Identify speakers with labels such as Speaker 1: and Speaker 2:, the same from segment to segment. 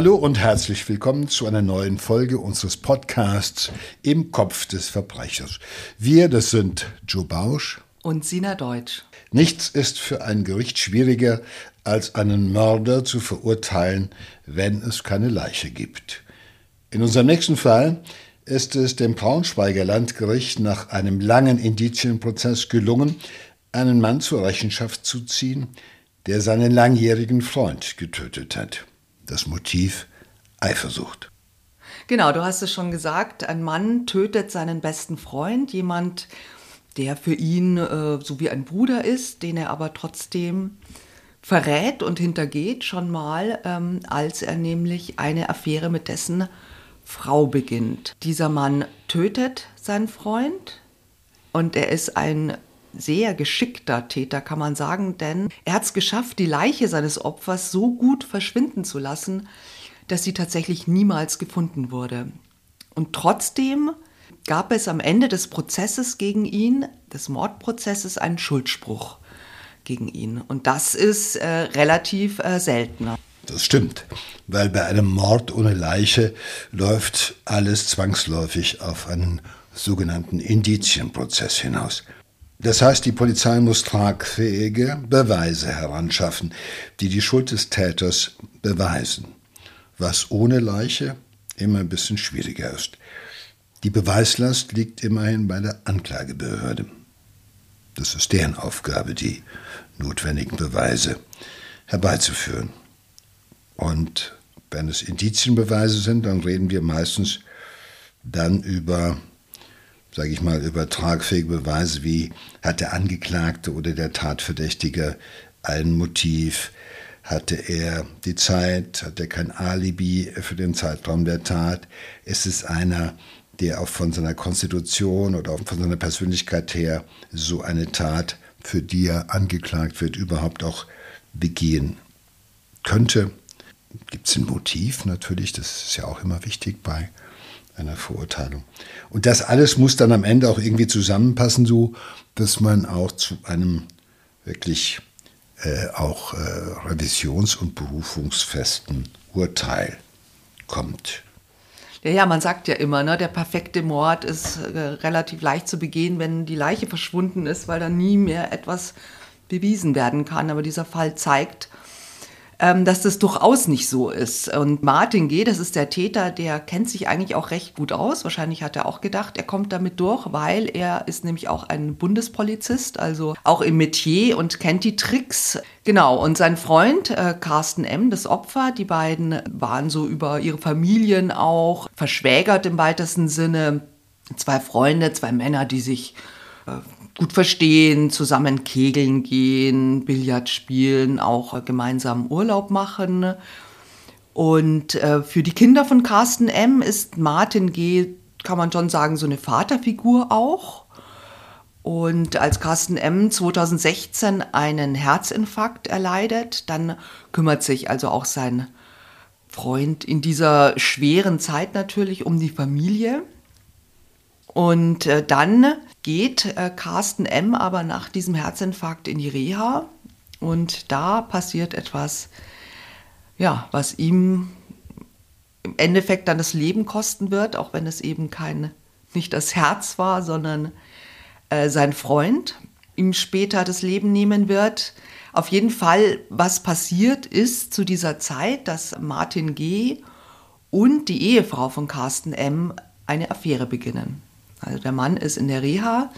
Speaker 1: Hallo und herzlich willkommen zu einer neuen Folge unseres Podcasts Im Kopf des Verbrechers. Wir, das sind Joe Bausch
Speaker 2: und Sina Deutsch.
Speaker 1: Nichts ist für ein Gericht schwieriger, als einen Mörder zu verurteilen, wenn es keine Leiche gibt. In unserem nächsten Fall ist es dem Braunschweiger Landgericht nach einem langen Indizienprozess gelungen, einen Mann zur Rechenschaft zu ziehen, der seinen langjährigen Freund getötet hat. Das Motiv Eifersucht.
Speaker 2: Genau, du hast es schon gesagt, ein Mann tötet seinen besten Freund, jemand, der für ihn äh, so wie ein Bruder ist, den er aber trotzdem verrät und hintergeht schon mal, ähm, als er nämlich eine Affäre mit dessen Frau beginnt. Dieser Mann tötet seinen Freund und er ist ein sehr geschickter Täter, kann man sagen, denn er hat es geschafft, die Leiche seines Opfers so gut verschwinden zu lassen, dass sie tatsächlich niemals gefunden wurde. Und trotzdem gab es am Ende des Prozesses gegen ihn, des Mordprozesses, einen Schuldspruch gegen ihn. Und das ist äh, relativ äh, seltener.
Speaker 1: Das stimmt, weil bei einem Mord ohne Leiche läuft alles zwangsläufig auf einen sogenannten Indizienprozess hinaus. Das heißt, die Polizei muss tragfähige Beweise heranschaffen, die die Schuld des Täters beweisen, was ohne Leiche immer ein bisschen schwieriger ist. Die Beweislast liegt immerhin bei der Anklagebehörde. Das ist deren Aufgabe, die notwendigen Beweise herbeizuführen. Und wenn es Indizienbeweise sind, dann reden wir meistens dann über sage ich mal, über tragfähige Beweise wie hat der Angeklagte oder der Tatverdächtige ein Motiv, hatte er die Zeit, hat er kein Alibi für den Zeitraum der Tat, ist es einer, der auch von seiner Konstitution oder auch von seiner Persönlichkeit her so eine Tat, für die er angeklagt wird, überhaupt auch begehen könnte. Gibt es ein Motiv natürlich, das ist ja auch immer wichtig bei einer Verurteilung. Und das alles muss dann am Ende auch irgendwie zusammenpassen, so dass man auch zu einem wirklich äh, auch äh, revisions- und berufungsfesten Urteil kommt.
Speaker 2: Ja, man sagt ja immer, ne, der perfekte Mord ist äh, relativ leicht zu begehen, wenn die Leiche verschwunden ist, weil dann nie mehr etwas bewiesen werden kann. Aber dieser Fall zeigt, dass das durchaus nicht so ist. Und Martin G., das ist der Täter, der kennt sich eigentlich auch recht gut aus. Wahrscheinlich hat er auch gedacht, er kommt damit durch, weil er ist nämlich auch ein Bundespolizist, also auch im Metier und kennt die Tricks. Genau, und sein Freund äh, Carsten M., das Opfer, die beiden waren so über ihre Familien auch verschwägert im weitesten Sinne. Zwei Freunde, zwei Männer, die sich gut verstehen, zusammen kegeln gehen, Billard spielen, auch gemeinsam Urlaub machen. Und äh, für die Kinder von Carsten M. ist Martin G., kann man schon sagen, so eine Vaterfigur auch. Und als Carsten M. 2016 einen Herzinfarkt erleidet, dann kümmert sich also auch sein Freund in dieser schweren Zeit natürlich um die Familie. Und äh, dann geht äh, Carsten M. aber nach diesem Herzinfarkt in die Reha und da passiert etwas, ja, was ihm im Endeffekt dann das Leben kosten wird, auch wenn es eben kein, nicht das Herz war, sondern äh, sein Freund ihm später das Leben nehmen wird. Auf jeden Fall, was passiert ist zu dieser Zeit, dass Martin G. und die Ehefrau von Carsten M. eine Affäre beginnen. Also der Mann ist in der Reha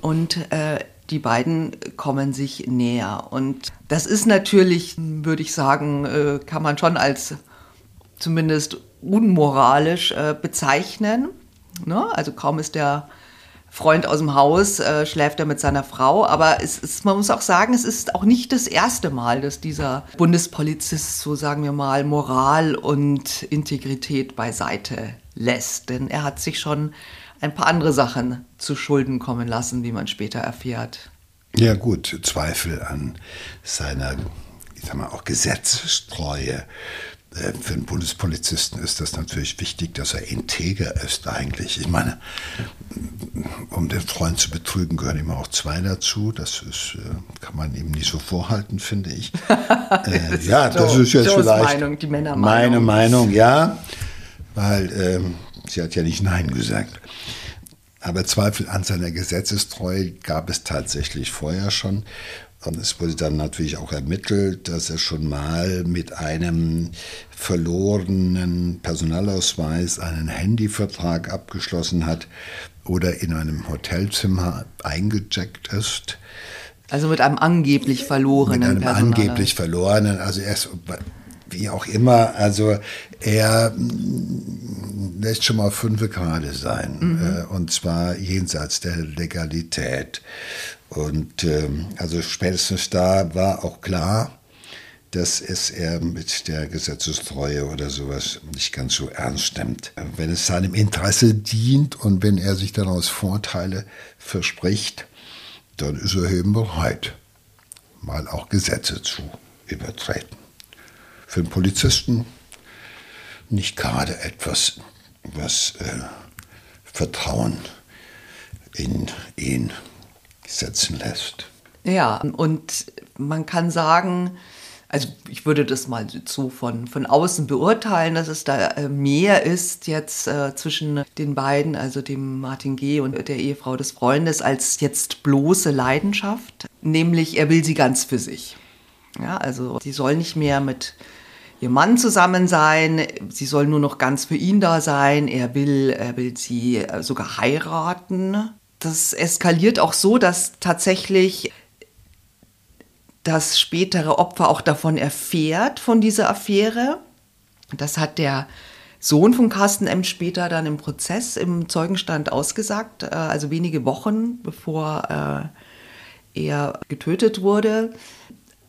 Speaker 2: und äh, die beiden kommen sich näher. Und das ist natürlich, würde ich sagen, äh, kann man schon als zumindest unmoralisch äh, bezeichnen. Ne? Also kaum ist der Freund aus dem Haus, äh, schläft er mit seiner Frau. Aber es ist, man muss auch sagen, es ist auch nicht das erste Mal, dass dieser Bundespolizist, so sagen wir mal, Moral und Integrität beiseite lässt. Denn er hat sich schon ein paar andere Sachen zu Schulden kommen lassen, wie man später erfährt.
Speaker 1: Ja gut, Zweifel an seiner, ich sag mal, auch Gesetzestreue. Äh, für einen Bundespolizisten ist das natürlich wichtig, dass er integer ist eigentlich. Ich meine, um den Freund zu betrügen, gehören immer auch zwei dazu. Das ist, äh, kann man ihm nicht so vorhalten, finde ich. äh, ja, das ist jetzt Joes vielleicht Meinung, die Männermeinung. meine Meinung, ja, weil ähm, sie hat ja nicht Nein gesagt. Aber Zweifel an seiner Gesetzestreue gab es tatsächlich vorher schon. Und es wurde dann natürlich auch ermittelt, dass er schon mal mit einem verlorenen Personalausweis einen Handyvertrag abgeschlossen hat oder in einem Hotelzimmer eingecheckt ist.
Speaker 2: Also mit einem angeblich verlorenen. Mit
Speaker 1: einem angeblich verlorenen, also er ist, wie auch immer, also er lässt schon mal fünf gerade sein. Mhm. Äh, und zwar jenseits der Legalität. Und ähm, also spätestens da war auch klar, dass es er mit der Gesetzestreue oder sowas nicht ganz so ernst nimmt. Wenn es seinem Interesse dient und wenn er sich daraus Vorteile verspricht, dann ist er eben bereit, mal auch Gesetze zu übertreten. Für einen Polizisten nicht gerade etwas, was äh, Vertrauen in ihn setzen lässt.
Speaker 2: Ja, und man kann sagen, also ich würde das mal so von, von außen beurteilen, dass es da äh, mehr ist jetzt äh, zwischen den beiden, also dem Martin G. und der Ehefrau des Freundes, als jetzt bloße Leidenschaft. Nämlich, er will sie ganz für sich. Ja, also sie soll nicht mehr mit ihrem Mann zusammen sein, sie soll nur noch ganz für ihn da sein, er will, er will sie äh, sogar heiraten. Das eskaliert auch so, dass tatsächlich das spätere Opfer auch davon erfährt, von dieser Affäre. Das hat der Sohn von Carsten M. später dann im Prozess im Zeugenstand ausgesagt, äh, also wenige Wochen bevor äh, er getötet wurde,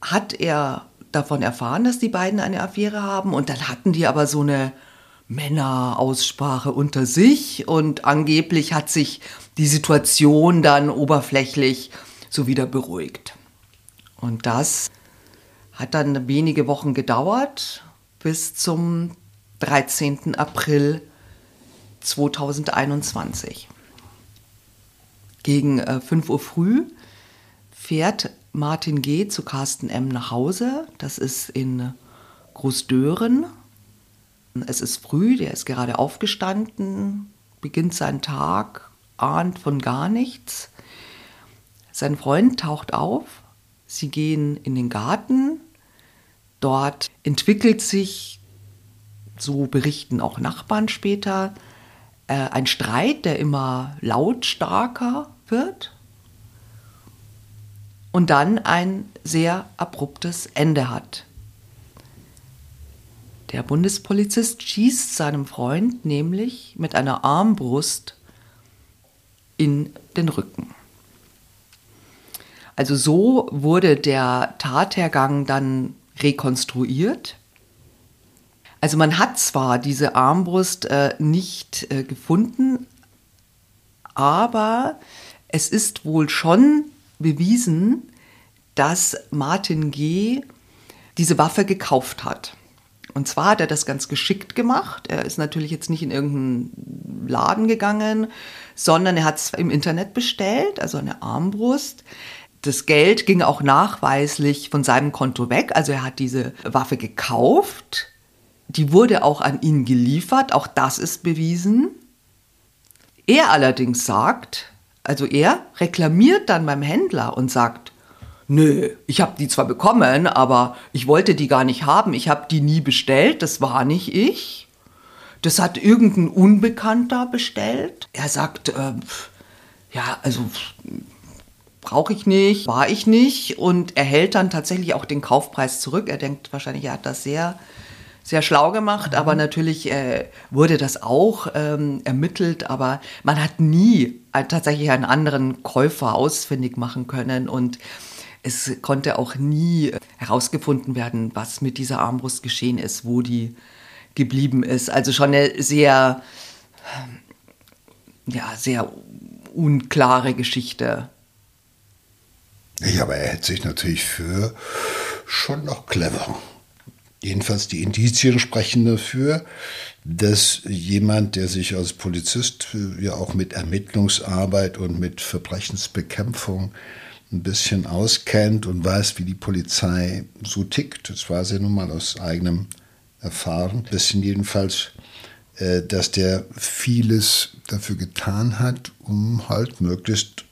Speaker 2: hat er davon erfahren, dass die beiden eine Affäre haben und dann hatten die aber so eine Männeraussprache unter sich und angeblich hat sich die Situation dann oberflächlich so wieder beruhigt. Und das hat dann wenige Wochen gedauert bis zum 13. April 2021. Gegen 5 äh, Uhr früh fährt Martin G. zu Carsten M. nach Hause. Das ist in Großdören. Es ist früh, der ist gerade aufgestanden, beginnt seinen Tag, ahnt von gar nichts. Sein Freund taucht auf Sie gehen in den Garten. Dort entwickelt sich, so berichten auch Nachbarn später, äh, ein Streit, der immer lautstarker wird und dann ein sehr abruptes Ende hat. Der Bundespolizist schießt seinem Freund nämlich mit einer Armbrust in den Rücken. Also so wurde der Tathergang dann rekonstruiert. Also man hat zwar diese Armbrust äh, nicht äh, gefunden, aber es ist wohl schon bewiesen, dass Martin G. diese Waffe gekauft hat. Und zwar hat er das ganz geschickt gemacht. Er ist natürlich jetzt nicht in irgendeinen Laden gegangen, sondern er hat es im Internet bestellt, also eine Armbrust das Geld ging auch nachweislich von seinem Konto weg. Also er hat diese Waffe gekauft. Die wurde auch an ihn geliefert. Auch das ist bewiesen. Er allerdings sagt, also er reklamiert dann beim Händler und sagt, nö, ich habe die zwar bekommen, aber ich wollte die gar nicht haben. Ich habe die nie bestellt. Das war nicht ich. Das hat irgendein Unbekannter bestellt. Er sagt, äh, ja, also brauche ich nicht, war ich nicht und er hält dann tatsächlich auch den Kaufpreis zurück. Er denkt wahrscheinlich, er hat das sehr, sehr schlau gemacht, mhm. aber natürlich äh, wurde das auch ähm, ermittelt, aber man hat nie äh, tatsächlich einen anderen Käufer ausfindig machen können und es konnte auch nie herausgefunden werden, was mit dieser Armbrust geschehen ist, wo die geblieben ist. Also schon eine sehr, ja, sehr unklare Geschichte.
Speaker 1: Ja, aber er hält sich natürlich für schon noch clever. Jedenfalls die Indizien sprechen dafür, dass jemand, der sich als Polizist ja auch mit Ermittlungsarbeit und mit Verbrechensbekämpfung ein bisschen auskennt und weiß, wie die Polizei so tickt, das war sie nun mal aus eigenem Erfahren, das jedenfalls, äh, dass der vieles dafür getan hat, um halt möglichst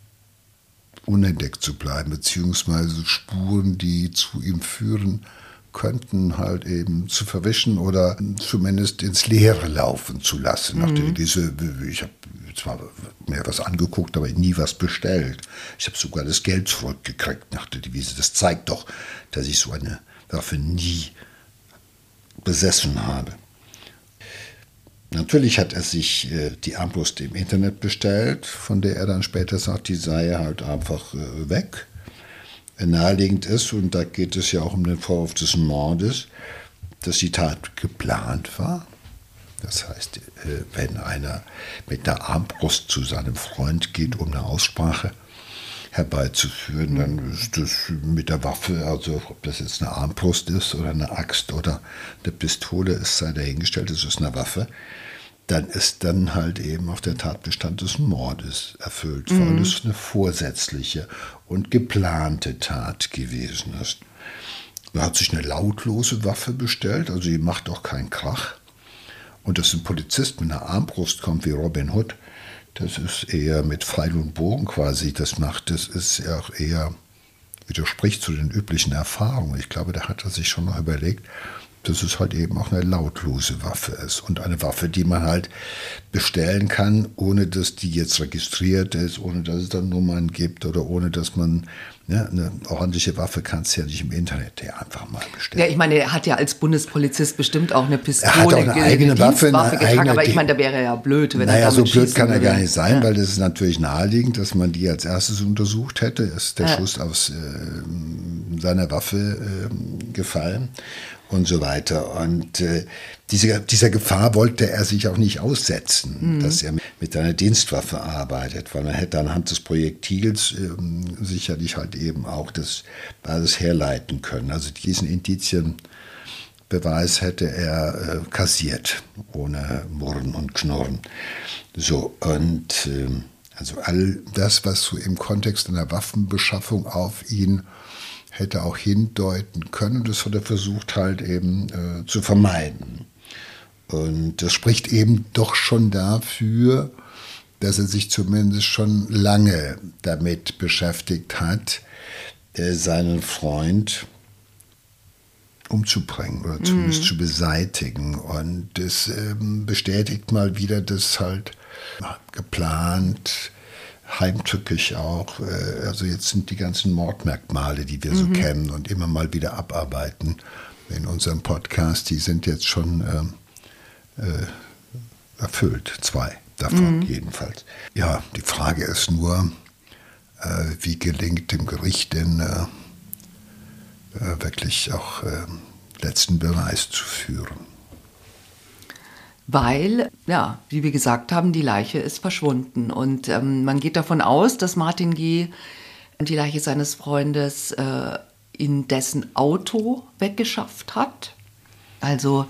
Speaker 1: unentdeckt zu bleiben, beziehungsweise Spuren, die zu ihm führen, könnten halt eben zu verwischen oder zumindest ins Leere laufen zu lassen. Mhm. Diese, ich habe zwar mir was angeguckt, aber nie was bestellt. Ich habe sogar das Geld zurückgekriegt nach der Devise. Das zeigt doch, dass ich so eine Waffe nie besessen habe. Natürlich hat er sich äh, die Armbrust im Internet bestellt, von der er dann später sagt, die sei halt einfach äh, weg naheliegend ist, und da geht es ja auch um den Vorwurf des Mordes, dass die Tat geplant war. Das heißt, äh, wenn einer mit einer Armbrust zu seinem Freund geht, um eine Aussprache herbeizuführen, dann ist das mit der Waffe, also ob das jetzt eine Armbrust ist oder eine Axt oder eine Pistole ist, sei dahingestellt, es ist eine Waffe dann ist dann halt eben auch der Tatbestand des Mordes erfüllt, mhm. weil es eine vorsätzliche und geplante Tat gewesen ist. Er hat sich eine lautlose Waffe bestellt, also die macht auch keinen Krach. Und dass ein Polizist mit einer Armbrust kommt wie Robin Hood, das ist eher mit Pfeil und Bogen quasi, das macht, das ist ja auch eher, widerspricht zu den üblichen Erfahrungen. Ich glaube, da hat er sich schon noch überlegt, dass es halt eben auch eine lautlose Waffe ist und eine Waffe, die man halt bestellen kann, ohne dass die jetzt registriert ist, ohne dass es dann Nummern gibt oder ohne dass man ja, eine ordentliche Waffe kannst du ja nicht im Internet ja einfach mal bestellen.
Speaker 2: Ja, ich meine, er hat ja als Bundespolizist bestimmt auch eine Pistole,
Speaker 1: er hat auch eine eigene Waffe, eine
Speaker 2: getragen, eigene, aber ich meine, da wäre er ja blöd,
Speaker 1: wenn naja, er damit so blöd kann er gar nicht sein, ja. weil das ist natürlich naheliegend, dass man die als erstes untersucht hätte. Ist der ja. Schuss aus äh, seiner Waffe äh, gefallen und so weiter. Und äh, diese, dieser Gefahr wollte er sich auch nicht aussetzen, mhm. dass er mit einer Dienstwaffe arbeitet, weil man hätte anhand des Projektils ähm, sicherlich halt eben auch das alles herleiten können. Also diesen Indizienbeweis hätte er äh, kassiert, ohne Murren und Knurren. So, und äh, also all das, was so im Kontext einer Waffenbeschaffung auf ihn hätte auch hindeuten können. Das hat er versucht halt eben äh, zu vermeiden. Und das spricht eben doch schon dafür, dass er sich zumindest schon lange damit beschäftigt hat, äh, seinen Freund umzubringen oder zumindest mhm. zu beseitigen. Und das ähm, bestätigt mal wieder, dass halt geplant, heimtückisch auch. Äh, also jetzt sind die ganzen Mordmerkmale, die wir mhm. so kennen und immer mal wieder abarbeiten in unserem Podcast, die sind jetzt schon äh, äh, erfüllt. Zwei davon mhm. jedenfalls. Ja, die Frage ist nur, äh, wie gelingt dem Gericht denn äh, äh, wirklich auch letzten Beweis zu führen
Speaker 2: weil, ja, wie wir gesagt haben, die Leiche ist verschwunden. Und ähm, man geht davon aus, dass Martin G. die Leiche seines Freundes äh, in dessen Auto weggeschafft hat. Also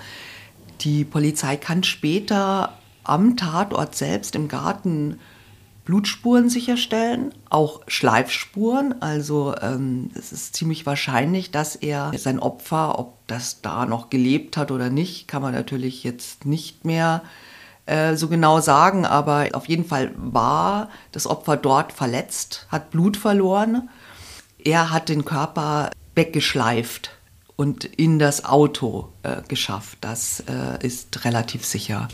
Speaker 2: die Polizei kann später am Tatort selbst im Garten Blutspuren sicherstellen, auch Schleifspuren. Also ähm, es ist ziemlich wahrscheinlich, dass er sein Opfer, ob das da noch gelebt hat oder nicht, kann man natürlich jetzt nicht mehr äh, so genau sagen, aber auf jeden Fall war das Opfer dort verletzt, hat Blut verloren. Er hat den Körper weggeschleift und in das Auto äh, geschafft. Das äh, ist relativ sicher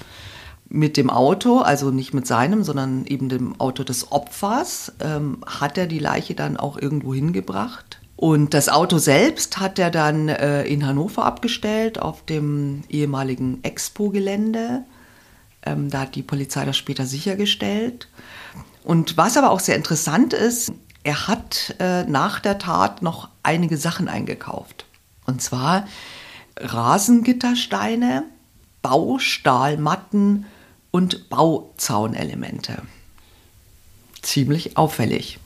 Speaker 2: mit dem Auto, also nicht mit seinem, sondern eben dem Auto des Opfers, ähm, hat er die Leiche dann auch irgendwo hingebracht. Und das Auto selbst hat er dann äh, in Hannover abgestellt, auf dem ehemaligen Expo-Gelände. Ähm, da hat die Polizei das später sichergestellt. Und was aber auch sehr interessant ist, er hat äh, nach der Tat noch einige Sachen eingekauft. Und zwar Rasengittersteine, Baustahlmatten, und Bauzaunelemente. Ziemlich auffällig.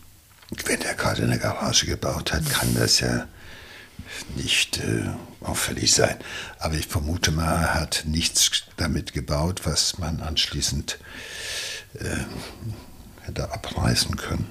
Speaker 1: Wenn der gerade eine Garage gebaut hat, kann das ja nicht äh, auffällig sein. Aber ich vermute mal, er hat nichts damit gebaut, was man anschließend äh, hätte abreißen können.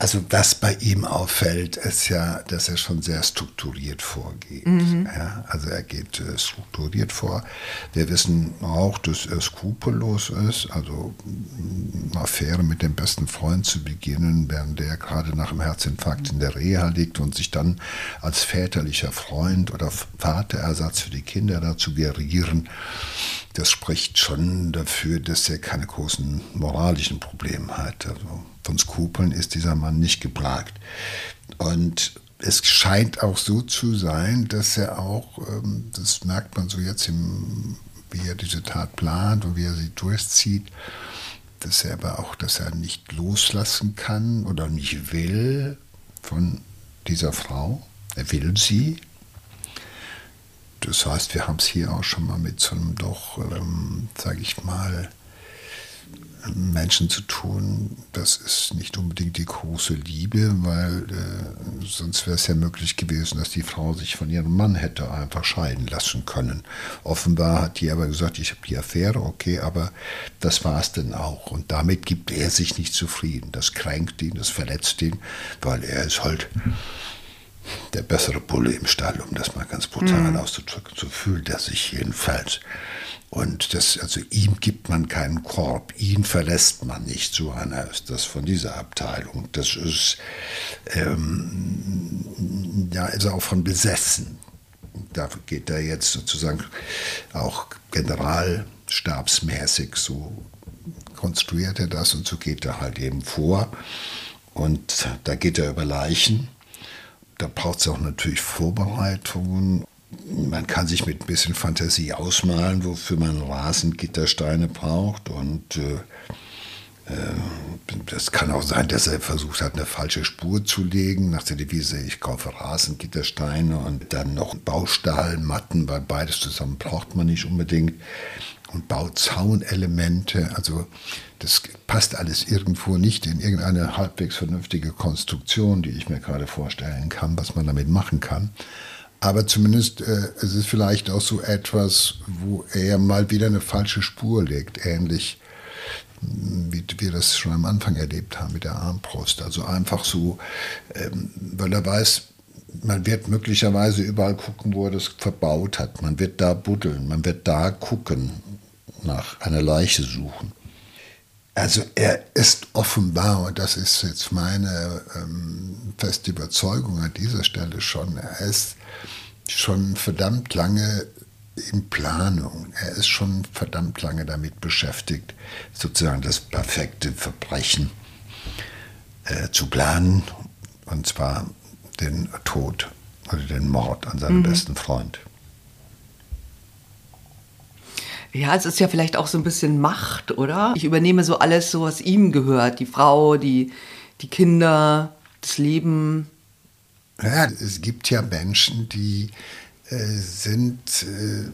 Speaker 1: Also was bei ihm auffällt, ist ja, dass er schon sehr strukturiert vorgeht. Mhm. Ja, also er geht äh, strukturiert vor. Wir wissen auch, dass er skrupellos ist. Also eine Affäre mit dem besten Freund zu beginnen, während der gerade nach einem Herzinfarkt in der Reha liegt und sich dann als väterlicher Freund oder Vaterersatz für die Kinder dazu gerieren, das spricht schon dafür, dass er keine großen moralischen Probleme hat. Also von Skrupeln ist dieser Mann nicht geplagt. Und es scheint auch so zu sein, dass er auch, ähm, das merkt man so jetzt, im, wie er diese Tat plant und wie er sie durchzieht, dass er aber auch, dass er nicht loslassen kann oder nicht will von dieser Frau. Er will sie. Das heißt, wir haben es hier auch schon mal mit so einem doch, ähm, sage ich mal, Menschen zu tun, das ist nicht unbedingt die große Liebe, weil äh, sonst wäre es ja möglich gewesen, dass die Frau sich von ihrem Mann hätte einfach scheiden lassen können. Offenbar hat die aber gesagt, ich habe die Affäre, okay, aber das war es denn auch. Und damit gibt er sich nicht zufrieden. Das kränkt ihn, das verletzt ihn, weil er ist halt der bessere Bulle im Stall, um das mal ganz brutal mhm. auszudrücken. So fühlt er sich jedenfalls. Und das, also ihm gibt man keinen Korb, ihn verlässt man nicht. So einer ist das von dieser Abteilung. Das ist, ähm, ja, ist auch von besessen. Da geht er jetzt sozusagen auch generalstabsmäßig, so konstruiert er das und so geht er halt eben vor. Und da geht er über Leichen. Da braucht es auch natürlich Vorbereitungen man kann sich mit ein bisschen Fantasie ausmalen, wofür man Rasengittersteine braucht. Und äh, äh, das kann auch sein, dass er versucht hat, eine falsche Spur zu legen, nach der Devise, ich kaufe Rasengittersteine und dann noch Baustahlmatten, weil beides zusammen braucht man nicht unbedingt. Und Bauzaunelemente, also das passt alles irgendwo nicht in irgendeine halbwegs vernünftige Konstruktion, die ich mir gerade vorstellen kann, was man damit machen kann. Aber zumindest äh, es ist vielleicht auch so etwas, wo er mal wieder eine falsche Spur legt, ähnlich hm, wie wir das schon am Anfang erlebt haben mit der Armbrust. Also einfach so, ähm, weil er weiß, man wird möglicherweise überall gucken, wo er das verbaut hat. Man wird da buddeln, man wird da gucken, nach einer Leiche suchen. Also er ist offenbar, und das ist jetzt meine ähm, feste Überzeugung an dieser Stelle schon, er ist schon verdammt lange in Planung. Er ist schon verdammt lange damit beschäftigt, sozusagen das perfekte Verbrechen äh, zu planen, und zwar den Tod oder den Mord an seinem mhm. besten Freund.
Speaker 2: Ja, es ist ja vielleicht auch so ein bisschen Macht, oder? Ich übernehme so alles, so was ihm gehört. Die Frau, die, die Kinder, das Leben.
Speaker 1: Ja, es gibt ja Menschen, die äh, sind äh,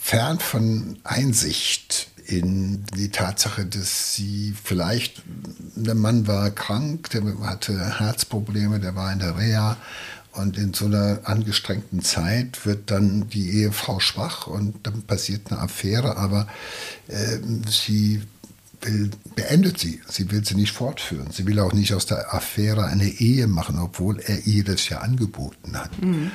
Speaker 1: fern von Einsicht in die Tatsache, dass sie vielleicht, der Mann war krank, der hatte Herzprobleme, der war in der Reha und in so einer angestrengten Zeit wird dann die Ehefrau schwach und dann passiert eine Affäre, aber äh, sie will, beendet sie. Sie will sie nicht fortführen. Sie will auch nicht aus der Affäre eine Ehe machen, obwohl er ihr das ja angeboten hat. Mhm.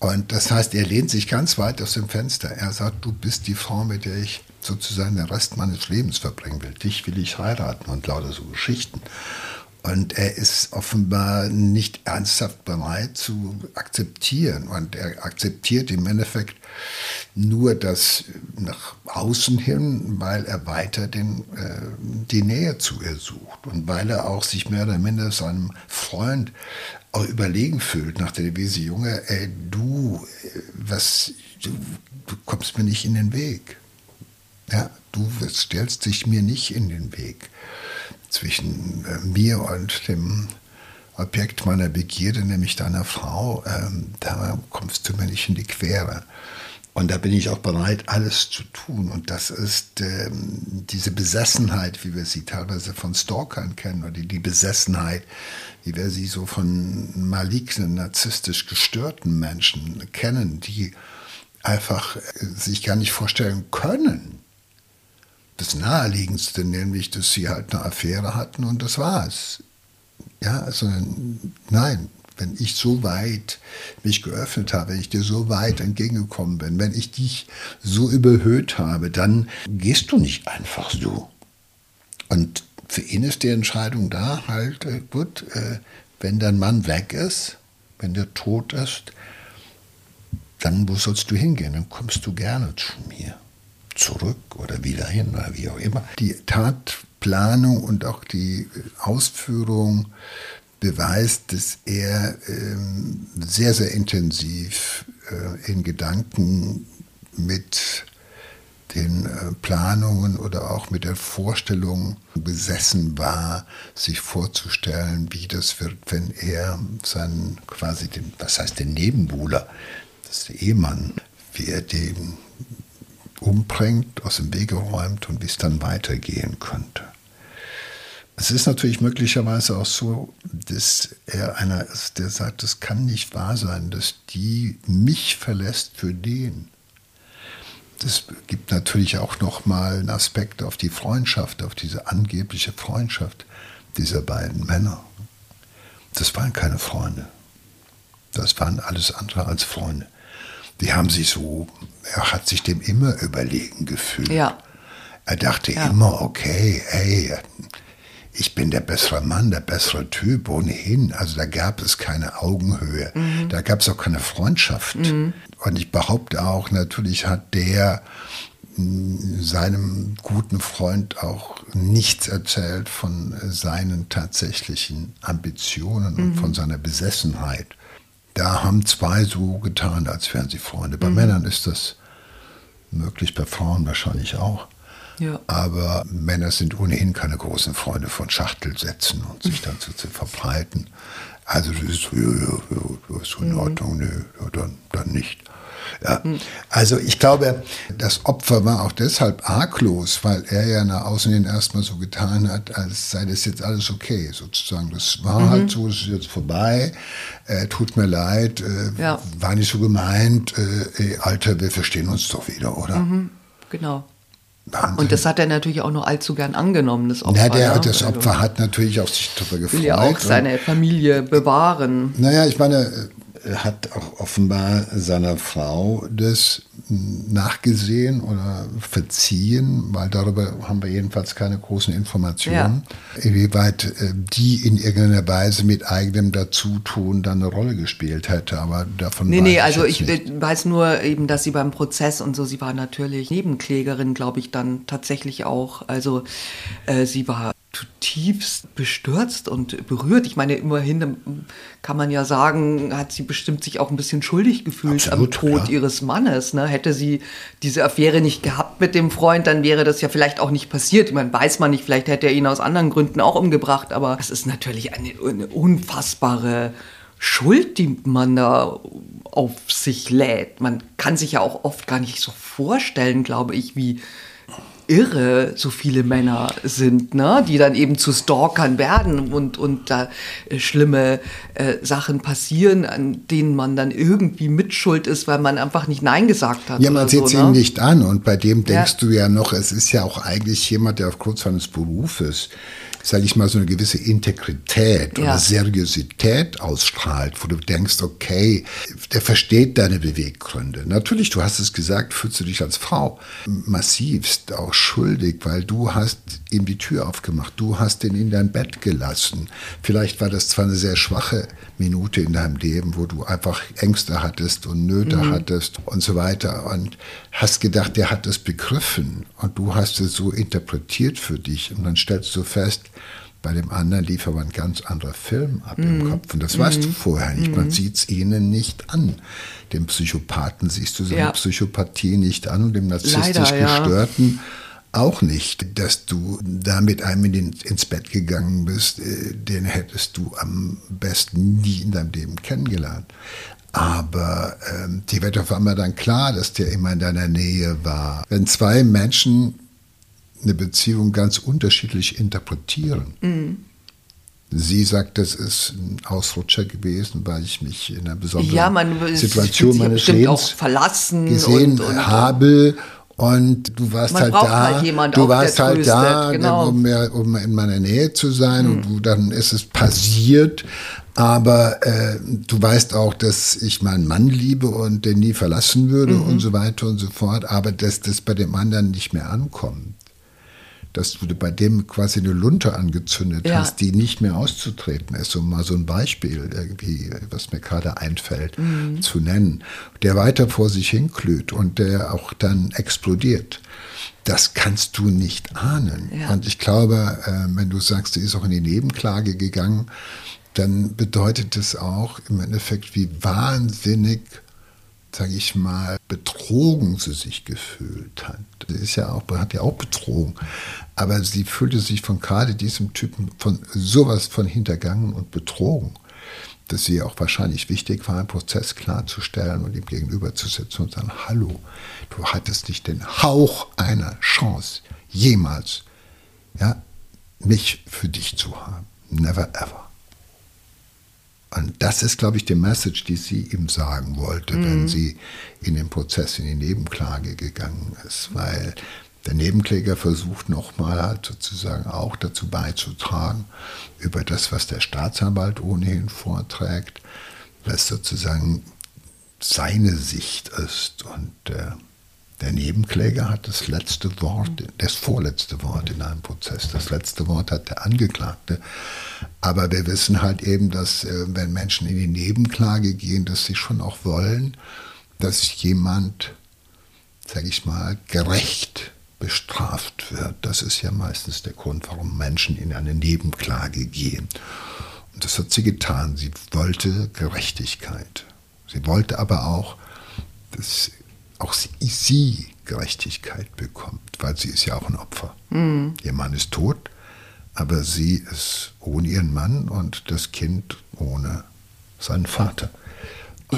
Speaker 1: Und das heißt, er lehnt sich ganz weit aus dem Fenster. Er sagt, du bist die Frau, mit der ich sozusagen den Rest meines Lebens verbringen will. Dich will ich heiraten und lauter so Geschichten. Und er ist offenbar nicht ernsthaft bereit zu akzeptieren. Und er akzeptiert im Endeffekt nur das nach außen hin, weil er weiter den, äh, die Nähe zu ihr sucht. Und weil er auch sich mehr oder minder seinem Freund auch überlegen fühlt nach der Devise, Junge, ey, du, was, du, du kommst mir nicht in den Weg. Ja, du stellst dich mir nicht in den Weg zwischen äh, mir und dem Objekt meiner Begierde, nämlich deiner Frau, ähm, da kommst du mir nicht in die Quere. Und da bin ich auch bereit, alles zu tun. Und das ist ähm, diese Besessenheit, wie wir sie teilweise von Stalkern kennen, oder die Besessenheit, wie wir sie so von malignen, narzisstisch gestörten Menschen kennen, die einfach äh, sich gar nicht vorstellen können. Das Naheliegendste, nämlich, dass sie halt eine Affäre hatten und das war's. Ja, also nein, wenn ich so weit mich geöffnet habe, wenn ich dir so weit entgegengekommen bin, wenn ich dich so überhöht habe, dann gehst du nicht einfach so. Und für ihn ist die Entscheidung da, halt, äh, gut, äh, wenn dein Mann weg ist, wenn der tot ist, dann wo sollst du hingehen? Dann kommst du gerne zu mir zurück oder wieder hin oder wie auch immer. Die Tatplanung und auch die Ausführung beweist, dass er ähm, sehr, sehr intensiv äh, in Gedanken mit den äh, Planungen oder auch mit der Vorstellung besessen war, sich vorzustellen, wie das wird, wenn er seinen quasi den, was heißt den Nebenbuhler, das ist der Ehemann, wie er den umbringt, aus dem Wege räumt und wie es dann weitergehen könnte. Es ist natürlich möglicherweise auch so, dass er einer ist, der sagt, es kann nicht wahr sein, dass die mich verlässt für den. Das gibt natürlich auch noch mal einen Aspekt auf die Freundschaft, auf diese angebliche Freundschaft dieser beiden Männer. Das waren keine Freunde. Das waren alles andere als Freunde. Die haben sich so, er hat sich dem immer überlegen gefühlt.
Speaker 2: Ja.
Speaker 1: Er dachte ja. immer, okay, ey, ich bin der bessere Mann, der bessere Typ, ohnehin. Also da gab es keine Augenhöhe. Mhm. Da gab es auch keine Freundschaft. Mhm. Und ich behaupte auch, natürlich hat der mm, seinem guten Freund auch nichts erzählt von seinen tatsächlichen Ambitionen mhm. und von seiner Besessenheit. Da haben zwei so getan, als wären sie Freunde. Bei mhm. Männern ist das möglich, bei Frauen wahrscheinlich auch. Ja. Aber Männer sind ohnehin keine großen Freunde von Schachtelsätzen und sich dann so zu verbreiten. Also das ist, ja, ja, ja, ist in mhm. Ordnung, nö, dann, dann nicht. Ja. Also ich glaube, das Opfer war auch deshalb arglos, weil er ja nach außen hin erstmal so getan hat, als sei das jetzt alles okay, sozusagen. Das war mhm. halt so, es ist jetzt vorbei, äh, tut mir leid, äh, ja. war nicht so gemeint, äh, Alter, wir verstehen uns doch wieder, oder? Mhm.
Speaker 2: Genau. Wahnsinn. Und das hat er natürlich auch nur allzu gern angenommen, das Opfer.
Speaker 1: Ja, der, ne? das Opfer also, hat natürlich auch sich darüber gefreut. Will
Speaker 2: ja auch seine Familie bewahren.
Speaker 1: Naja, ich meine, hat auch offenbar seiner Frau das nachgesehen oder verziehen, weil darüber haben wir jedenfalls keine großen Informationen, ja. inwieweit äh, die in irgendeiner Weise mit eigenem Dazutun dann eine Rolle gespielt hätte. Aber davon
Speaker 2: Nee, nee, also ich nicht. weiß nur eben, dass sie beim Prozess und so, sie war natürlich Nebenklägerin, glaube ich, dann tatsächlich auch. Also äh, sie war zutiefst bestürzt und berührt. Ich meine, immerhin kann man ja sagen, hat sie bestimmt sich auch ein bisschen schuldig gefühlt Absolut, am Tod ja. ihres Mannes. Ne? Hätte sie diese Affäre nicht gehabt mit dem Freund, dann wäre das ja vielleicht auch nicht passiert. Ich meine, weiß man nicht, vielleicht hätte er ihn aus anderen Gründen auch umgebracht, aber es ist natürlich eine, eine unfassbare Schuld, die man da auf sich lädt. Man kann sich ja auch oft gar nicht so vorstellen, glaube ich, wie irre so viele Männer sind, ne? die dann eben zu Stalkern werden und, und da äh, schlimme äh, Sachen passieren, an denen man dann irgendwie mitschuld ist, weil man einfach nicht Nein gesagt hat.
Speaker 1: Ja, man sieht es ne? ihm nicht an und bei dem denkst ja. du ja noch, es ist ja auch eigentlich jemand, der aufgrund seines Berufes sage ich mal, so eine gewisse Integrität ja. oder Seriosität ausstrahlt, wo du denkst, okay, der versteht deine Beweggründe. Natürlich, du hast es gesagt, fühlst du dich als Frau massivst auch schuldig, weil du hast ihm die Tür aufgemacht, du hast ihn in dein Bett gelassen. Vielleicht war das zwar eine sehr schwache Minute in deinem Leben, wo du einfach Ängste hattest und Nöte mhm. hattest und so weiter und hast gedacht, der hat das begriffen und du hast es so interpretiert für dich und dann stellst du fest, bei dem anderen lief aber ein ganz anderer Film ab mm. im mhm. Kopf. Und das mm. weißt du mhm. vorher nicht. Mm. Man mhm. sieht es ihnen nicht an. Dem Psychopathen siehst du seine ja. Psychopathie nicht an und dem narzisstisch Leider, Gestörten ja. auch nicht. Dass du da mit einem in ins Bett gegangen bist, äh, den hättest du am besten nie in deinem Leben kennengelernt. Aber ähm, die wird auf einmal dann klar, dass der immer in deiner Nähe war. Wenn zwei Menschen eine Beziehung ganz unterschiedlich interpretieren, mhm. Sie sagt, das ist ein Ausrutscher gewesen, weil ich mich in einer besonderen ja, man, Situation meines Lebens
Speaker 2: verlassen
Speaker 1: gesehen und, und, habe. Und du warst halt da,
Speaker 2: halt
Speaker 1: du warst halt tröstet, da,
Speaker 2: genau.
Speaker 1: um, um, in meiner Nähe zu sein. Mhm. Und du, dann ist es passiert. Aber äh, du weißt auch, dass ich meinen Mann liebe und den nie verlassen würde mhm. und so weiter und so fort. Aber dass das bei dem anderen nicht mehr ankommt dass du bei dem quasi eine Lunte angezündet ja. hast, die nicht mehr auszutreten ist, um mal so ein Beispiel irgendwie, was mir gerade einfällt, mhm. zu nennen, der weiter vor sich hinglüht und der auch dann explodiert. Das kannst du nicht ahnen. Ja. Und ich glaube, äh, wenn du sagst, sie ist auch in die Nebenklage gegangen, dann bedeutet das auch im Endeffekt, wie wahnsinnig sage ich mal, betrogen sie sich gefühlt hat. Sie ist ja auch, hat ja auch betrogen. Aber sie fühlte sich von gerade diesem Typen von sowas von hintergangen und betrogen, dass sie auch wahrscheinlich wichtig war, einen Prozess klarzustellen und ihm gegenüberzusetzen und sagen, hallo, du hattest nicht den Hauch einer Chance, jemals, ja, mich für dich zu haben. Never ever. Und das ist, glaube ich, die Message, die sie ihm sagen wollte, mhm. wenn sie in den Prozess, in die Nebenklage gegangen ist. Weil der Nebenkläger versucht nochmal halt sozusagen auch dazu beizutragen, über das, was der Staatsanwalt ohnehin vorträgt, was sozusagen seine Sicht ist. Und äh, der Nebenkläger hat das letzte Wort, das vorletzte Wort in einem Prozess. Das letzte Wort hat der Angeklagte. Aber wir wissen halt eben, dass äh, wenn Menschen in die Nebenklage gehen, dass sie schon auch wollen, dass jemand, sage ich mal, gerecht bestraft wird. Das ist ja meistens der Grund, warum Menschen in eine Nebenklage gehen. Und das hat sie getan. Sie wollte Gerechtigkeit. Sie wollte aber auch, dass auch sie, sie Gerechtigkeit bekommt, weil sie ist ja auch ein Opfer. Mhm. Ihr Mann ist tot, aber sie ist ohne ihren Mann und das Kind ohne seinen Vater.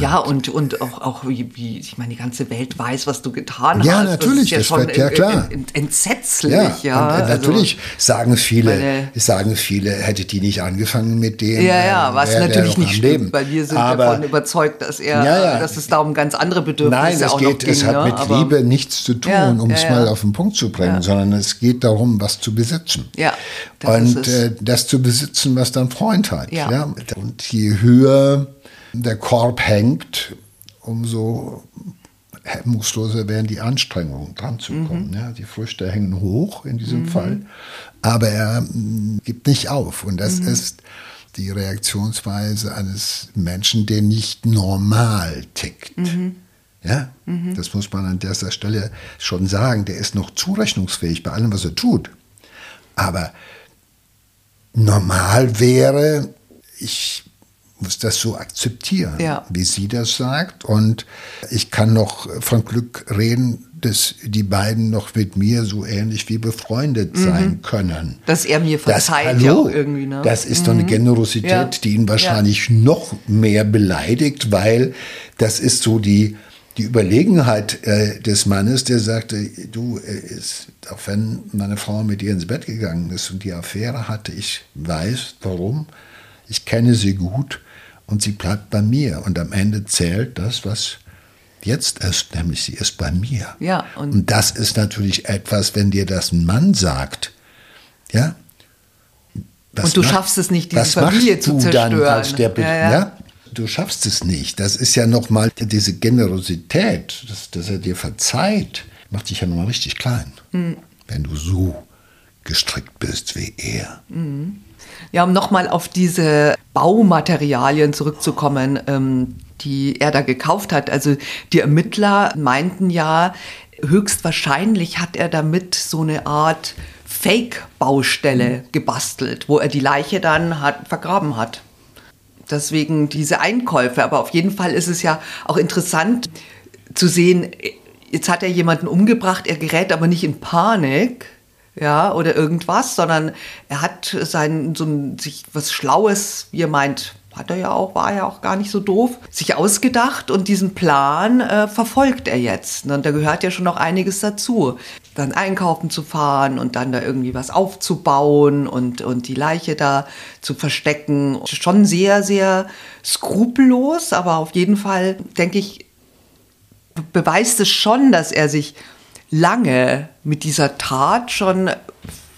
Speaker 2: Ja, und, und auch, auch wie, wie, ich meine, die ganze Welt weiß, was du getan
Speaker 1: ja,
Speaker 2: hast.
Speaker 1: Natürlich, das ist ja, das wird, ja klar.
Speaker 2: Entsetzlich, ja. ja.
Speaker 1: Und, äh, also, natürlich sagen viele, meine, sagen viele, hätte die nicht angefangen mit dem.
Speaker 2: Ja, ja, äh, was natürlich nicht stimmt, leben. weil wir sind Aber, davon überzeugt, dass er, ja, ja. dass es da um ganz andere Bedürfnisse
Speaker 1: Nein, es
Speaker 2: auch
Speaker 1: geht,
Speaker 2: ging.
Speaker 1: es hat ne? mit Aber, Liebe nichts zu tun, um es mal auf den Punkt zu bringen, sondern es geht darum, was zu besitzen.
Speaker 2: Ja.
Speaker 1: Das und äh, das zu besitzen, was dein Freund hat. Ja. Und je höher der Korb hängt, umso hemmungsloser werden die Anstrengungen, dran zu kommen. Mhm. Ja, die Früchte hängen hoch in diesem mhm. Fall, aber er mm, gibt nicht auf. Und das mhm. ist die Reaktionsweise eines Menschen, der nicht normal tickt. Mhm. Ja, mhm. das muss man an dieser Stelle schon sagen. Der ist noch zurechnungsfähig bei allem, was er tut. Aber normal wäre, ich muss das so akzeptieren, ja. wie sie das sagt. Und ich kann noch von Glück reden, dass die beiden noch mit mir so ähnlich wie befreundet mhm. sein können.
Speaker 2: Dass er mir verzeiht,
Speaker 1: das, hallo,
Speaker 2: ja irgendwie. Ne?
Speaker 1: Das ist mhm. doch eine mhm. Generosität, ja. die ihn wahrscheinlich ja. noch mehr beleidigt, weil das ist so die, die Überlegenheit äh, des Mannes, der sagte, du, äh, ist, auch wenn meine Frau mit dir ins Bett gegangen ist und die Affäre hatte, ich weiß warum, ich kenne sie gut und sie bleibt bei mir. Und am Ende zählt das, was jetzt ist, nämlich sie ist bei mir.
Speaker 2: Ja,
Speaker 1: und, und das ist natürlich etwas, wenn dir das ein Mann sagt, ja.
Speaker 2: und du macht, schaffst es nicht, diese Familie zu zerstören.
Speaker 1: Der, ja, ja. ja, du schaffst es nicht. Das ist ja nochmal diese Generosität, dass, dass, er dir verzeiht, macht dich ja nochmal richtig klein, mhm. wenn du so gestrickt bist wie er.
Speaker 2: Mhm. Ja, um nochmal auf diese Baumaterialien zurückzukommen, ähm, die er da gekauft hat. Also die Ermittler meinten ja, höchstwahrscheinlich hat er damit so eine Art Fake-Baustelle gebastelt, wo er die Leiche dann hat, vergraben hat. Deswegen diese Einkäufe. Aber auf jeden Fall ist es ja auch interessant zu sehen, jetzt hat er jemanden umgebracht, er gerät aber nicht in Panik, ja, oder irgendwas, sondern er hat sein, so ein, sich was Schlaues, wie er meint, hat er ja auch, war ja auch gar nicht so doof, sich ausgedacht und diesen Plan äh, verfolgt er jetzt. Und da gehört ja schon noch einiges dazu. Dann einkaufen zu fahren und dann da irgendwie was aufzubauen und, und die Leiche da zu verstecken. Schon sehr, sehr skrupellos, aber auf jeden Fall, denke ich, beweist es schon, dass er sich lange mit dieser Tat schon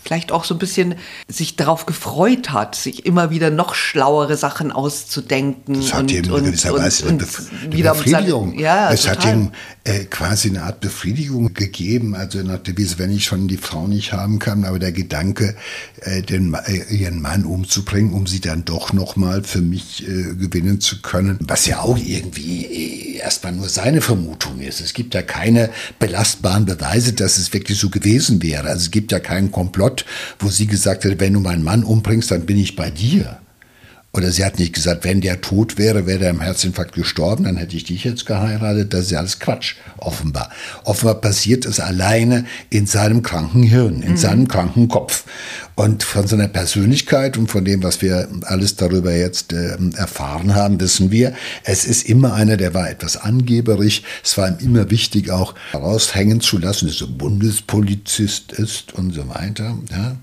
Speaker 2: vielleicht auch so ein bisschen sich darauf gefreut hat, sich immer wieder noch schlauere Sachen auszudenken.
Speaker 1: Das hat
Speaker 2: und,
Speaker 1: ihm in gewisser Weise eine Befriedigung.
Speaker 2: Ja,
Speaker 1: es
Speaker 2: total.
Speaker 1: hat ihm äh, quasi eine Art Befriedigung gegeben. Also nach der Devise, wenn ich schon die Frau nicht haben kann, aber der Gedanke, äh, den, äh, ihren Mann umzubringen, um sie dann doch noch mal für mich äh, gewinnen zu können, was ja auch irgendwie äh, erstmal nur seine Vermutung ist. Es gibt ja keine belastbaren Beweise, dass es wirklich so gewesen wäre. Also es gibt ja keinen Komplott, wo sie gesagt hätte, wenn du meinen Mann umbringst, dann bin ich bei dir. Oder sie hat nicht gesagt, wenn der tot wäre, wäre der im Herzinfarkt gestorben, dann hätte ich dich jetzt geheiratet. Das ist ja alles Quatsch, offenbar. Offenbar passiert es alleine in seinem kranken Hirn, in seinem kranken Kopf. Und von seiner Persönlichkeit und von dem, was wir alles darüber jetzt äh, erfahren haben, wissen wir, es ist immer einer, der war etwas angeberig. Es war ihm immer wichtig, auch heraushängen zu lassen, dass er Bundespolizist ist und so weiter. Ja.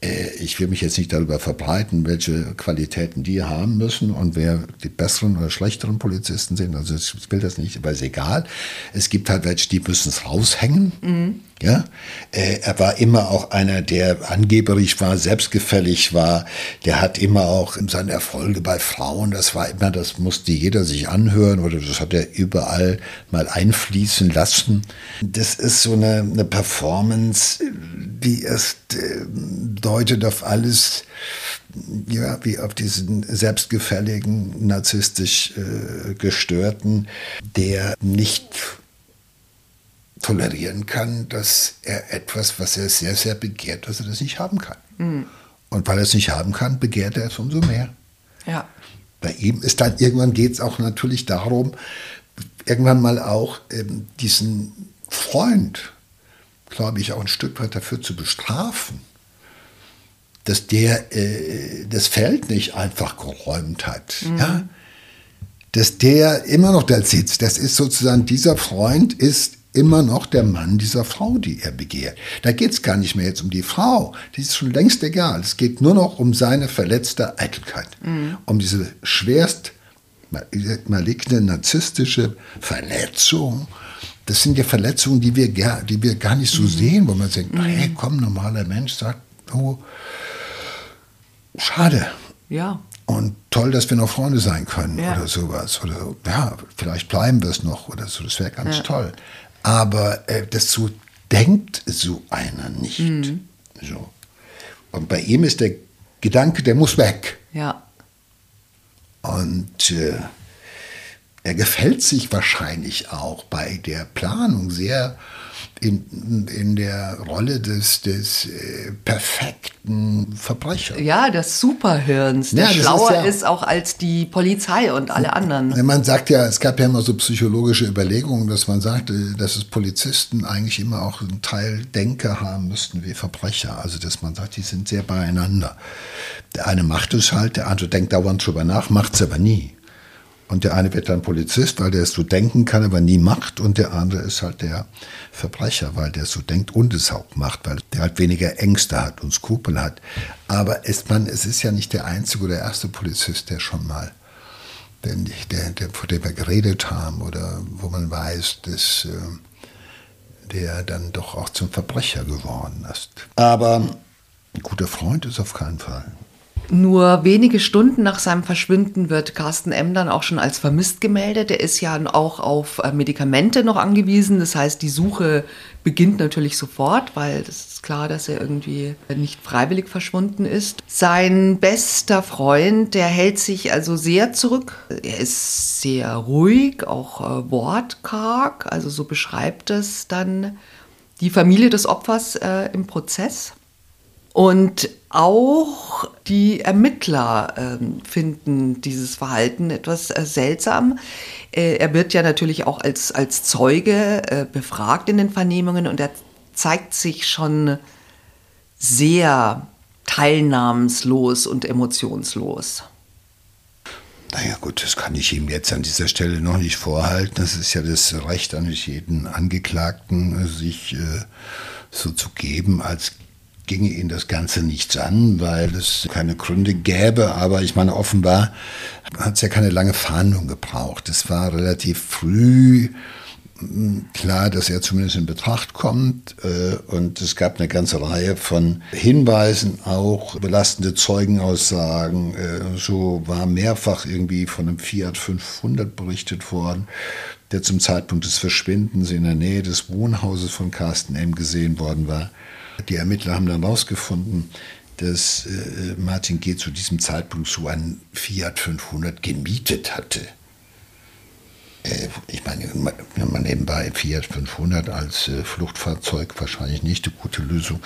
Speaker 1: Äh, Ich will mich jetzt nicht darüber verbreiten, welche Qualitäten die haben müssen und wer die besseren oder schlechteren Polizisten sind. Also ich will das nicht, aber ist egal. Es gibt halt welche, die müssen es raushängen. Ja, Äh, er war immer auch einer, der angeberisch war, selbstgefällig war. Der hat immer auch seine Erfolge bei Frauen, das war immer, das musste jeder sich anhören oder das hat er überall mal einfließen lassen. Das ist so eine, eine Performance, die erst äh, deutet auf alles, ja, wie auf diesen selbstgefälligen, narzisstisch äh, gestörten, der nicht tolerieren kann, dass er etwas, was er sehr, sehr begehrt, dass er das nicht haben kann. Und weil er es nicht haben kann, begehrt er es umso mehr.
Speaker 2: ja.
Speaker 1: Bei ihm ist dann irgendwann geht es auch natürlich darum, irgendwann mal auch ähm, diesen Freund, glaube ich, auch ein Stück weit dafür zu bestrafen, dass der äh, das Feld nicht einfach geräumt hat. Ja? Dass der immer noch da sitzt. Das ist sozusagen, dieser Freund ist immer noch der Mann dieser Frau, die er begehrt. Da geht es gar nicht mehr jetzt um die Frau. Die ist schon längst egal. Es geht nur noch um seine verletzte Eitelkeit. Um diese schwerst maligne, narzisstische Verletzung. Das sind ja Verletzungen, die wir, gar, die wir gar nicht so sehen, wo man denkt, hey, komm, normaler Mensch sagt, oh, schade.
Speaker 2: Ja.
Speaker 1: Und toll, dass wir noch Freunde sein können
Speaker 2: Ja.
Speaker 1: oder sowas. Oder ja, vielleicht bleiben wir es noch oder so. Das wäre ganz
Speaker 2: Ja.
Speaker 1: toll. Aber äh, das so denkt so einer nicht.
Speaker 2: Mhm.
Speaker 1: So. Und bei ihm ist der Gedanke, der muss weg.
Speaker 2: Ja.
Speaker 1: Und äh, er gefällt sich wahrscheinlich auch bei der Planung sehr in, in der Rolle des, des äh, perfekten Verbrechers.
Speaker 2: Ja, des Superhirns, der
Speaker 1: Ja, das ist
Speaker 2: schlauer
Speaker 1: ja-
Speaker 2: ist, auch als die Polizei und alle anderen.
Speaker 1: Man sagt ja, es gab ja immer so psychologische Überlegungen, dass man sagte, dass es Polizisten eigentlich immer auch einen Teil Denker haben müssten wie Verbrecher. Also dass man sagt, die sind sehr beieinander. Der eine macht es halt, der andere denkt dauernd drüber nach, macht es aber nie. Und der eine wird dann Polizist, weil der es so denken kann, aber nie macht. Und der andere ist halt der Verbrecher, weil der es so denkt und es auch macht, weil der halt weniger Ängste hat und Skrupel hat. Aber es, man, es ist ja nicht der einzige oder erste Polizist, der schon mal der, der, der, von dem wir geredet haben oder wo man weiß, dass äh, der dann doch auch zum Verbrecher geworden ist. Aber ein guter Freund ist auf keinen Fall.
Speaker 2: Nur wenige Stunden nach seinem Verschwinden wird Carsten M. dann auch schon als vermisst gemeldet. Er ist ja auch auf äh, Medikamente noch angewiesen. Das heißt, die Suche beginnt natürlich sofort, weil das ist klar, dass er irgendwie nicht freiwillig verschwunden ist. Sein bester Freund, der hält sich also sehr zurück. Er ist sehr ruhig, auch äh, wortkarg. Also so beschreibt es dann die Familie des Opfers äh, im Prozess. Und auch die Ermittler ähm, finden dieses Verhalten etwas äh, seltsam. Äh, er wird ja natürlich auch als, als Zeuge äh, befragt in den Vernehmungen und er zeigt sich schon sehr teilnahmslos und emotionslos.
Speaker 1: Naja gut, das kann ich ihm jetzt an dieser Stelle noch nicht vorhalten. Das ist ja das Recht eines jeden Angeklagten, sich äh, so zu geben, als ginge ihn das Ganze nichts an, weil es keine Gründe gäbe. Aber ich meine, offenbar hat es ja keine lange Fahndung gebraucht. Es war relativ früh klar, dass er zumindest in Betracht kommt. Äh, und es gab eine ganze Reihe von Hinweisen, auch belastende Zeugenaussagen. Äh, so war mehrfach irgendwie von einem Fiat 500 berichtet worden, der zum Zeitpunkt des Verschwindens in der Nähe des Wohnhauses von Carsten M. gesehen worden war. Die Ermittler haben dann herausgefunden, dass äh, Martin G. zu diesem Zeitpunkt so einen Fiat 500 gemietet hatte. Äh, ich meine, man nebenbei Fiat 500 als äh, Fluchtfahrzeug wahrscheinlich nicht eine gute Lösung.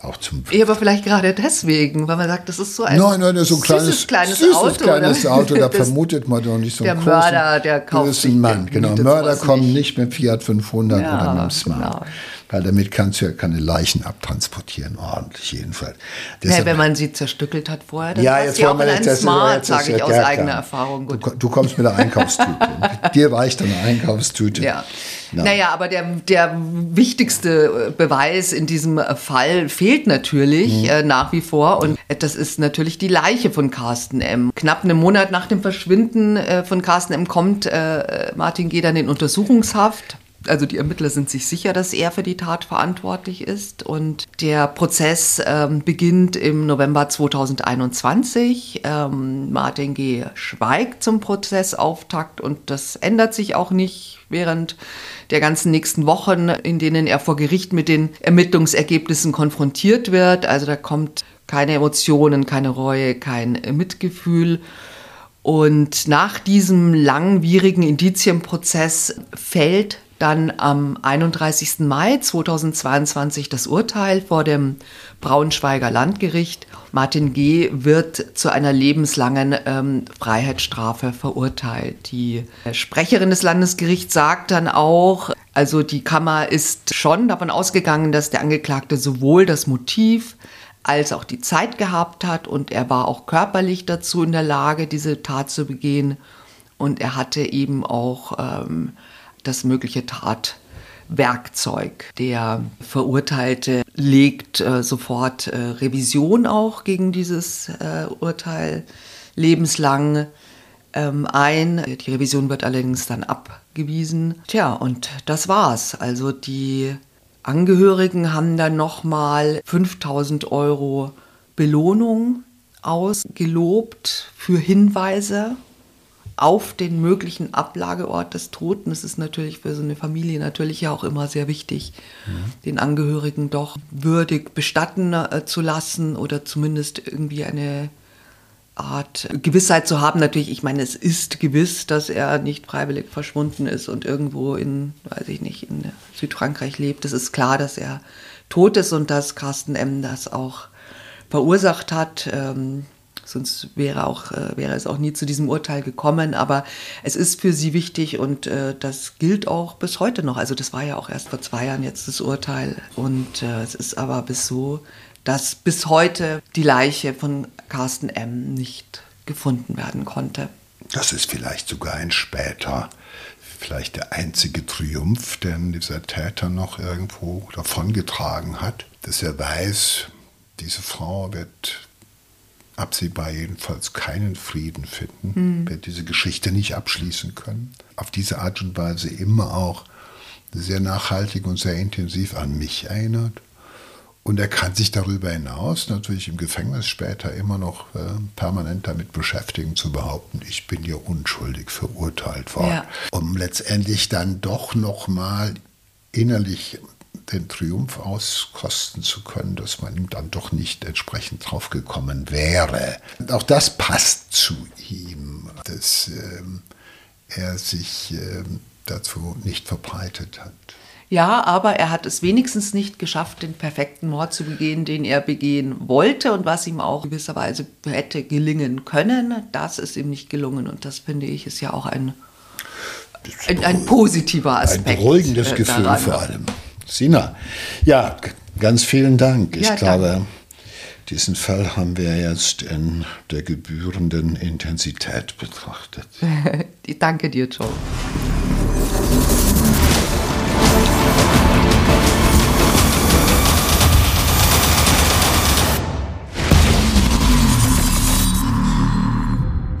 Speaker 1: Auch zum
Speaker 2: ja, aber vielleicht gerade deswegen, weil man sagt, das ist so ein
Speaker 1: nein, nein, so ein kleines,
Speaker 2: kleines
Speaker 1: süßes
Speaker 2: Auto.
Speaker 1: kleines Auto, da vermutet man doch nicht so einen
Speaker 2: der
Speaker 1: großen,
Speaker 2: Mörder, der kauft sich-
Speaker 1: Mann.
Speaker 2: der
Speaker 1: Genau, Mörder kommen
Speaker 2: nicht.
Speaker 1: nicht mit Fiat 500
Speaker 2: Ja,
Speaker 1: oder mit dem Smart.
Speaker 2: genau.
Speaker 1: Weil damit kannst du ja keine Leichen abtransportieren, ordentlich jedenfalls.
Speaker 2: Ja,
Speaker 1: Deshalb-
Speaker 2: wenn man sie zerstückelt hat vorher, dann
Speaker 1: ja, jetzt
Speaker 2: sie auch
Speaker 1: wir
Speaker 2: in ein Smart, sage ich aus
Speaker 1: ja, klar.
Speaker 2: eigener Erfahrung.
Speaker 1: Du, du kommst mit der Einkaufstüte. Dir reicht eine Einkaufstüte.
Speaker 2: Ja.
Speaker 1: Ja.
Speaker 2: Naja, aber der, der wichtigste äh, Beweis in diesem äh, Fall fehlt natürlich
Speaker 1: Mhm.
Speaker 2: äh, nach wie vor. Und das ist natürlich die Leiche von Carsten M. Knapp einen Monat nach dem Verschwinden äh, von Carsten M. kommt äh, Martin G. dann in Untersuchungshaft. Also die Ermittler sind sich sicher, dass er für die Tat verantwortlich ist. Und der Prozess ähm, beginnt im November 2021. Ähm, Martin G. schweigt zum Prozessauftakt und das ändert sich auch nicht während der ganzen nächsten Wochen, in denen er vor Gericht mit den Ermittlungsergebnissen konfrontiert wird. Also da kommt keine Emotionen, keine Reue, kein Mitgefühl. Und nach diesem langwierigen Indizienprozess fällt dann am 31. Mai 2022 das Urteil vor dem Braunschweiger Landgericht. Martin G. wird zu einer lebenslangen ähm, Freiheitsstrafe verurteilt. Die Sprecherin des Landesgerichts sagt dann auch, also die Kammer ist schon davon ausgegangen, dass der Angeklagte sowohl das Motiv als auch die Zeit gehabt hat und er war auch körperlich dazu in der Lage, diese Tat zu begehen und er hatte eben auch ähm, das mögliche Tatwerkzeug. Der Verurteilte legt äh, sofort äh, Revision auch gegen dieses äh, Urteil lebenslang ähm, ein. Die Revision wird allerdings dann abgewiesen. Tja, und das war's. Also die Angehörigen haben dann nochmal 5000 Euro Belohnung ausgelobt für Hinweise auf den möglichen Ablageort des Toten. Das ist natürlich für so eine Familie natürlich ja auch immer sehr wichtig, den Angehörigen doch würdig bestatten äh, zu lassen oder zumindest irgendwie eine Art Gewissheit zu haben. Natürlich, ich meine, es ist gewiss, dass er nicht freiwillig verschwunden ist und irgendwo in, weiß ich nicht, in Südfrankreich lebt. Es ist klar, dass er tot ist und dass Carsten M. das auch verursacht hat. Ähm, sonst wäre, auch, äh, wäre es auch nie zu diesem Urteil gekommen. Aber es ist für sie wichtig und äh, das gilt auch bis heute noch. Also das war ja auch erst vor zwei Jahren jetzt das Urteil. Und äh, es ist aber bis so, dass bis heute die Leiche von Carsten M. nicht gefunden werden konnte.
Speaker 1: Das ist vielleicht sogar ein später, vielleicht der einzige Triumph, den dieser Täter noch irgendwo davongetragen hat, dass er weiß, diese Frau wird absehbar jedenfalls keinen Frieden finden, wird diese Geschichte nicht abschließen können. Auf diese Art und Weise immer auch sehr nachhaltig und sehr intensiv an mich erinnert. Und er kann sich darüber hinaus natürlich im Gefängnis später immer noch äh, permanent damit beschäftigen, zu behaupten, ich bin ja unschuldig verurteilt worden.
Speaker 2: Ja.
Speaker 1: Um letztendlich dann doch nochmal innerlich den Triumph auskosten zu können, dass man ihm dann doch nicht entsprechend draufgekommen wäre. Und auch das passt zu ihm, dass ähm, er sich ähm, dazu nicht verbreitet hat.
Speaker 2: Ja, aber er hat es wenigstens nicht geschafft, den perfekten Mord zu begehen, den er begehen wollte und was ihm auch gewisserweise hätte gelingen können. Das ist ihm nicht gelungen und das finde ich ist ja auch ein, ein, ein positiver Aspekt.
Speaker 1: Ein beruhigendes
Speaker 2: äh,
Speaker 1: Gefühl
Speaker 2: daran.
Speaker 1: vor allem. Sina, ja, Ganz vielen Dank. Ich
Speaker 2: Ja,
Speaker 1: glaube,
Speaker 2: danke.
Speaker 1: diesen Fall haben wir jetzt in der gebührenden Intensität betrachtet.
Speaker 2: Danke dir, Joe.